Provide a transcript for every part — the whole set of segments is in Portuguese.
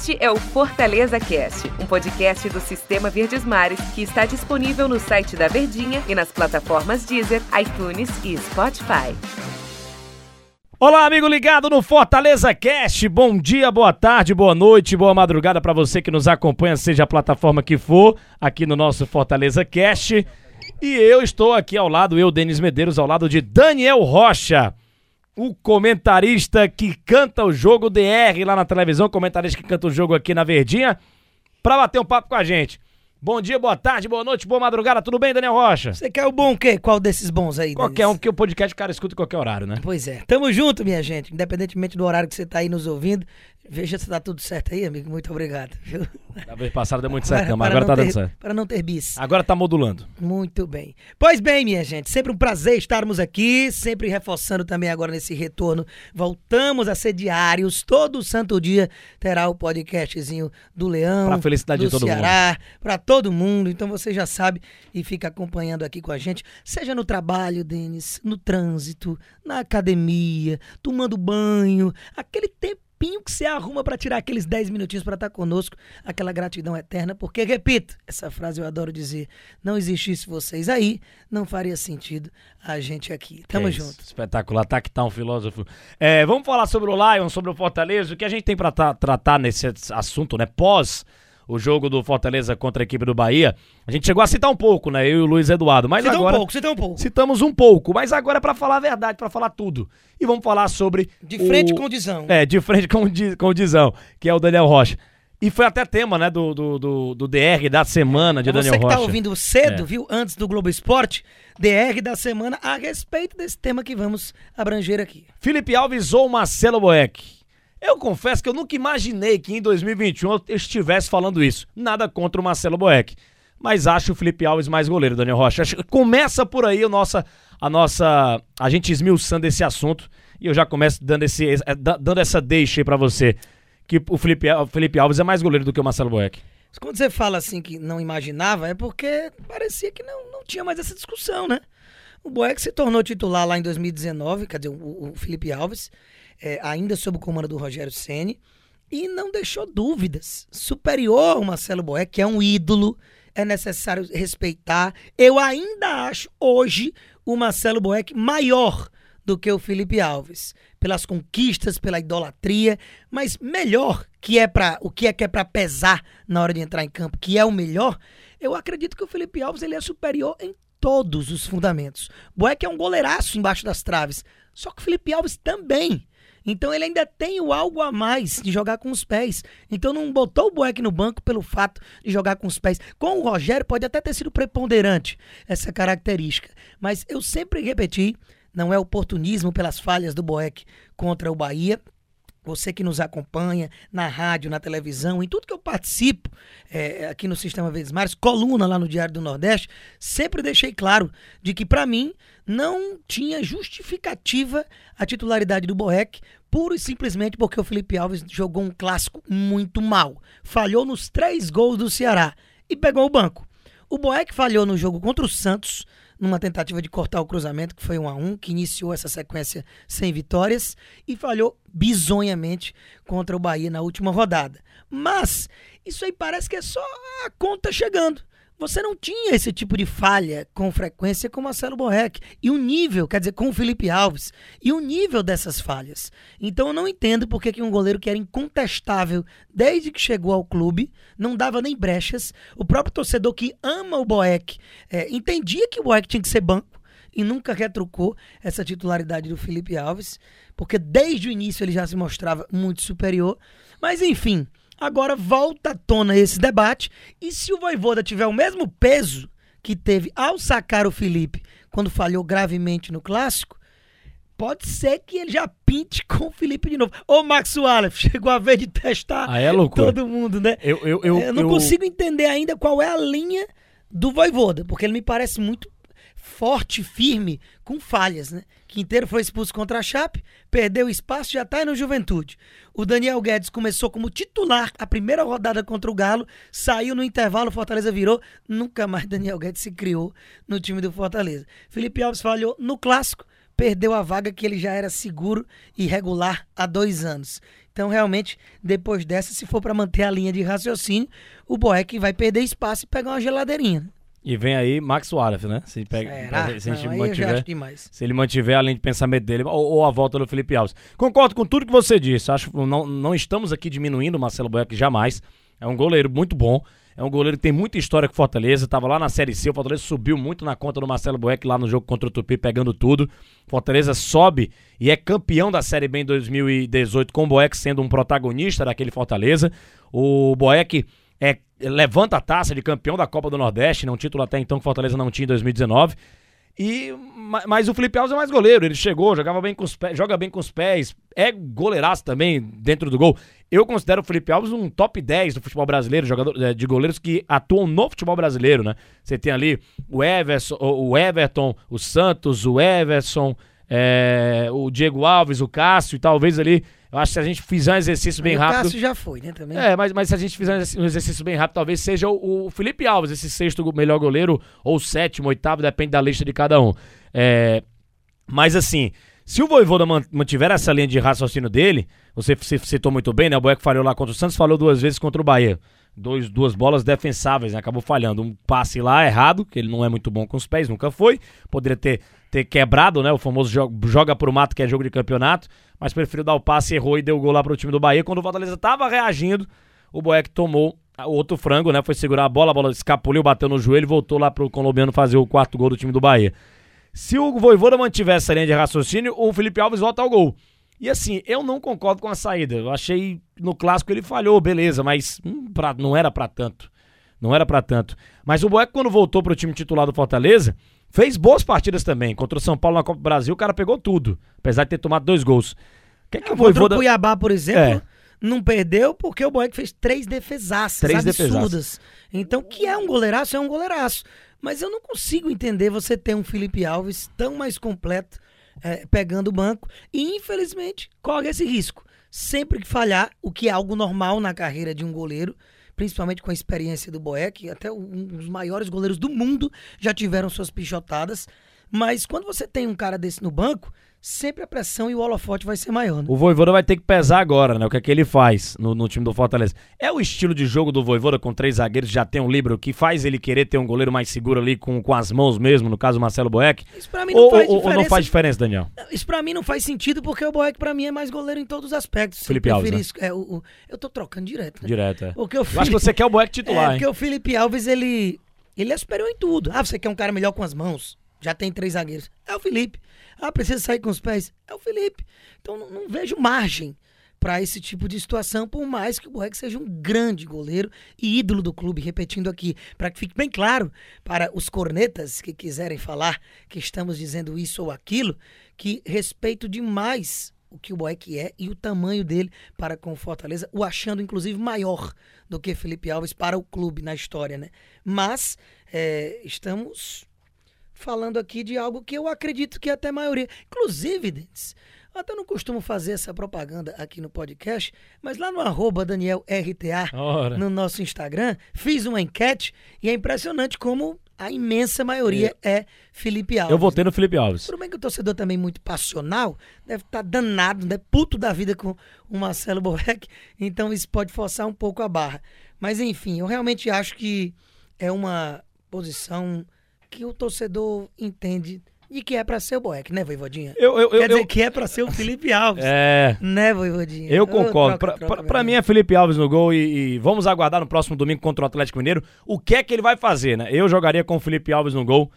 Este é o Fortaleza Cast, um podcast do Sistema Verdes Mares que está disponível no site da Verdinha e nas plataformas Deezer, iTunes e Spotify. Olá, amigo ligado no Fortaleza Cast. Bom dia, boa tarde, boa noite, boa madrugada para você que nos acompanha, seja a plataforma que for, aqui no nosso Fortaleza Cast. E eu estou aqui ao lado, eu, Denis Medeiros, ao lado de Daniel Rocha o comentarista que canta o jogo DR lá na televisão, comentarista que canta o jogo aqui na Verdinha, para bater um papo com a gente. Bom dia, boa tarde, boa noite, boa madrugada, tudo bem, Daniel Rocha? Você quer o bom o quê? Qual desses bons aí, Qualquer um, que o podcast o cara escuta em qualquer horário, né? Pois é. Tamo junto, minha gente. Independentemente do horário que você tá aí nos ouvindo, veja se tá tudo certo aí, amigo. Muito obrigado. Viu? Da vez passada deu muito certo, para, mas agora tá ter, dando certo. Para não ter bis. Agora tá modulando. Muito bem. Pois bem, minha gente, sempre um prazer estarmos aqui, sempre reforçando também agora nesse retorno. Voltamos a ser diários, todo santo dia terá o podcastzinho do Leão, pra felicidade do de todo Ceará, para todo mundo. Então você já sabe e fica acompanhando aqui com a gente, seja no trabalho, Denis, no trânsito, na academia, tomando banho, aquele tempo tempinho que você arruma para tirar aqueles 10 minutinhos para estar tá conosco, aquela gratidão eterna, porque, repito, essa frase eu adoro dizer, não existisse vocês aí, não faria sentido a gente aqui. Tamo é junto. Espetacular, tá que tá um filósofo. É, vamos falar sobre o Lion, sobre o Fortaleza, o que a gente tem para tratar nesse assunto, né, pós o jogo do Fortaleza contra a equipe do Bahia, a gente chegou a citar um pouco, né? Eu e o Luiz Eduardo. Mas citou agora. um pouco, citou um pouco. Citamos um pouco, mas agora é pra falar a verdade, pra falar tudo. E vamos falar sobre. De frente o... com o Dizão. É, de frente com, com o Dizão, que é o Daniel Rocha. E foi até tema, né, do, do, do, do DR da semana de Daniel Rocha. Você que tá ouvindo cedo, é. viu, antes do Globo Esporte, DR da semana a respeito desse tema que vamos abranger aqui. Felipe Alves ou Marcelo Boeck? Eu confesso que eu nunca imaginei que em 2021 eu estivesse falando isso. Nada contra o Marcelo Boeck. Mas acho o Felipe Alves mais goleiro, Daniel Rocha. Começa por aí a nossa, a nossa. A gente esmiuçando esse assunto. E eu já começo dando, esse, é, dando essa deixa aí pra você. Que o Felipe, o Felipe Alves é mais goleiro do que o Marcelo Boeck. Quando você fala assim que não imaginava, é porque parecia que não, não tinha mais essa discussão, né? O Boeck se tornou titular lá em 2019, quer dizer, o, o Felipe Alves é, ainda sob o comando do Rogério Ceni e não deixou dúvidas. Superior ao Marcelo Boé, que é um ídolo, é necessário respeitar. Eu ainda acho hoje o Marcelo Boeck maior do que o Felipe Alves, pelas conquistas, pela idolatria, mas melhor que é para o que é que é para pesar na hora de entrar em campo, que é o melhor. Eu acredito que o Felipe Alves ele é superior em todos os fundamentos. Boeck é um goleiraço embaixo das traves, só que o Felipe Alves também. Então ele ainda tem o algo a mais de jogar com os pés. Então não botou o Boeck no banco pelo fato de jogar com os pés. Com o Rogério pode até ter sido preponderante essa característica. Mas eu sempre repeti, não é oportunismo pelas falhas do Boeck contra o Bahia. Você que nos acompanha na rádio, na televisão, em tudo que eu participo é, aqui no Sistema Verdes Mares, coluna lá no Diário do Nordeste, sempre deixei claro de que, para mim, não tinha justificativa a titularidade do Boeck, puro e simplesmente porque o Felipe Alves jogou um clássico muito mal. Falhou nos três gols do Ceará e pegou o banco. O Boeck falhou no jogo contra o Santos, numa tentativa de cortar o cruzamento, que foi um a um, que iniciou essa sequência sem vitórias, e falhou bizonhamente contra o Bahia na última rodada. Mas isso aí parece que é só a conta chegando. Você não tinha esse tipo de falha com frequência com Marcelo Borrec. E o nível, quer dizer, com o Felipe Alves. E o nível dessas falhas. Então eu não entendo porque que um goleiro que era incontestável desde que chegou ao clube, não dava nem brechas. O próprio torcedor que ama o Boeck é, entendia que o Boeck tinha que ser banco e nunca retrucou essa titularidade do Felipe Alves, porque desde o início ele já se mostrava muito superior. Mas enfim, Agora volta à tona esse debate. E se o Voivoda tiver o mesmo peso que teve ao sacar o Felipe quando falhou gravemente no clássico, pode ser que ele já pinte com o Felipe de novo. Ô, Max Wallace, chegou a vez de testar ah, é todo mundo, né? Eu, eu, eu, eu não eu... consigo entender ainda qual é a linha do Voivoda, porque ele me parece muito forte, firme, com falhas, né? Quinteiro foi expulso contra a Chape, perdeu espaço, já tá no Juventude. O Daniel Guedes começou como titular a primeira rodada contra o Galo, saiu no intervalo, Fortaleza virou, nunca mais Daniel Guedes se criou no time do Fortaleza. Felipe Alves falhou no clássico, perdeu a vaga que ele já era seguro e regular há dois anos. Então, realmente, depois dessa, se for para manter a linha de raciocínio, o Boeck vai perder espaço e pegar uma geladeirinha. E vem aí Max Wallace, né? Se, pega, Será? se, Não, já mantiver, acho demais. se ele mantiver a linha de pensamento dele, ou, ou a volta do Felipe Alves. Concordo com tudo que você disse. Acho que não, não estamos aqui diminuindo o Marcelo Boeck jamais. É um goleiro muito bom. É um goleiro que tem muita história com o Fortaleza. Tava lá na Série C. O Fortaleza subiu muito na conta do Marcelo Boeck lá no jogo contra o Tupi, pegando tudo. Fortaleza sobe e é campeão da Série B em 2018, com o Boeck sendo um protagonista daquele Fortaleza. O Boeck é, levanta a taça de campeão da Copa do Nordeste, né, um título até então que Fortaleza não tinha em 2019. E, ma- mas o Felipe Alves é mais goleiro. Ele chegou, jogava bem com os pés, joga bem com os pés, é goleiraço também dentro do gol. Eu considero o Felipe Alves um top 10 do futebol brasileiro, jogador eh, de goleiros que atuam no futebol brasileiro, né? Você tem ali o Everson, o Everton, o Santos, o Everson, eh, o Diego Alves, o Cássio, e talvez ali. Eu acho que se a gente fizer um exercício bem o rápido. Cássio já foi, né, também. É, mas, mas se a gente fizer um exercício- bem rápido, talvez seja o, o Felipe Alves, esse sexto melhor goleiro, ou sétimo, oitavo, depende da lista de cada um. É, mas assim, se o Voivoda man- mantiver essa linha de raciocínio dele, você citou muito bem, né? O Boeco falhou lá contra o Santos, falhou duas vezes contra o Bahia. Dois, duas bolas defensáveis, né? Acabou falhando. Um passe lá errado, que ele não é muito bom com os pés, nunca foi. Poderia ter, ter quebrado, né? O famoso jo- joga pro mato, que é jogo de campeonato. Mas preferiu dar o passe, errou e deu o gol lá pro time do Bahia. Quando o Fortaleza tava reagindo, o Boeck tomou o outro frango, né? Foi segurar a bola, a bola escapuliu, bateu no joelho voltou lá pro colombiano fazer o quarto gol do time do Bahia. Se o Voivoda mantiver essa linha de raciocínio, o Felipe Alves volta ao gol. E assim, eu não concordo com a saída. Eu achei no clássico ele falhou, beleza, mas hum, pra- não era pra tanto. Não era pra tanto. Mas o Boeck, quando voltou pro time titular do Fortaleza, fez boas partidas também. Contra o São Paulo na Copa do Brasil, o cara pegou tudo. Apesar de ter tomado dois gols. O que é que o Contra o Voivoda... Cuiabá, por exemplo, É. não perdeu porque o Boeck fez três defesaças Três absurdas. Então, que é um goleiraço, é um goleiraço. Mas eu não consigo entender você ter um Felipe Alves tão mais completo é, pegando o banco e, infelizmente, corre esse risco. Sempre que falhar, o que é algo normal na carreira de um goleiro, principalmente com a experiência do Boeck, até um dos maiores goleiros do mundo já tiveram suas pichotadas. Mas quando você tem um cara desse no banco, sempre a pressão e o holofote vai ser maior. Né? O Voivoda vai ter que pesar agora, né? O que é que ele faz no, no time do Fortaleza. É o estilo de jogo do Voivoda com três zagueiros, já tem um livro que faz ele querer ter um goleiro mais seguro ali com, com as mãos mesmo, no caso Marcelo Boeck. Isso pra mim não Ou, faz ou- ou diferença. não faz diferença, Daniel? Isso pra mim não faz sentido porque o Boeck pra mim é mais goleiro em todos os aspectos. Felipe eu Alves, isso- é, o- o- eu tô trocando direto. Né? Direto, é. O Eu acho que Felipe- você quer o Boeck é, titular, hein? porque o Felipe Alves, ele, ele é superior em tudo. Ah, você quer um cara melhor com as mãos? Já tem três zagueiros. É o Felipe. Ah, precisa sair com os pés? É o Felipe. Então não, não vejo margem pra esse tipo de situação, por mais que o Boeck seja um grande goleiro e ídolo do clube, repetindo aqui, para que fique bem claro para os cornetas que quiserem falar que estamos dizendo isso ou aquilo, que respeito demais o que o Boeck é e o tamanho dele para com o Fortaleza, o achando inclusive maior do que Felipe Alves para o clube na história, né? Mas é, estamos falando aqui de algo que eu acredito que até a maioria, inclusive, Dentes, eu até não costumo fazer essa propaganda aqui no podcast, mas lá no arroba DanielRTA, Ora. no nosso Instagram, fiz uma enquete e é impressionante como a imensa maioria é Felipe Alves. Eu votei no Felipe Alves. Tudo bem que o torcedor também muito passional, deve estar danado, né? Puto da vida com o Marcelo Boeck, então isso pode forçar um pouco a barra. Mas enfim, eu realmente acho que é uma posição que o torcedor entende de que é pra ser o Boeck, né, Voivodinha? Eu, eu, eu, Quer dizer eu- que é pra ser o Felipe Alves, É. né, Voivodinha? Eu concordo. amigo. mim é Felipe Alves no gol e, e vamos aguardar no próximo domingo contra o Atlético Mineiro o que é que ele vai fazer, né? Eu jogaria com o Felipe Alves no gol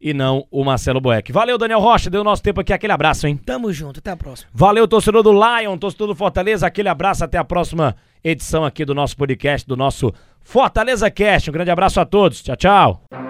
e não o Marcelo Boeck. Valeu, Daniel Rocha. Deu nosso tempo aqui. Aquele abraço, hein? Tamo junto, até a próxima. Valeu, torcedor do Lion, torcedor do Fortaleza. Aquele abraço. Até a próxima edição aqui do nosso podcast, do nosso Fortaleza Cast. Um grande abraço a todos. Tchau, tchau.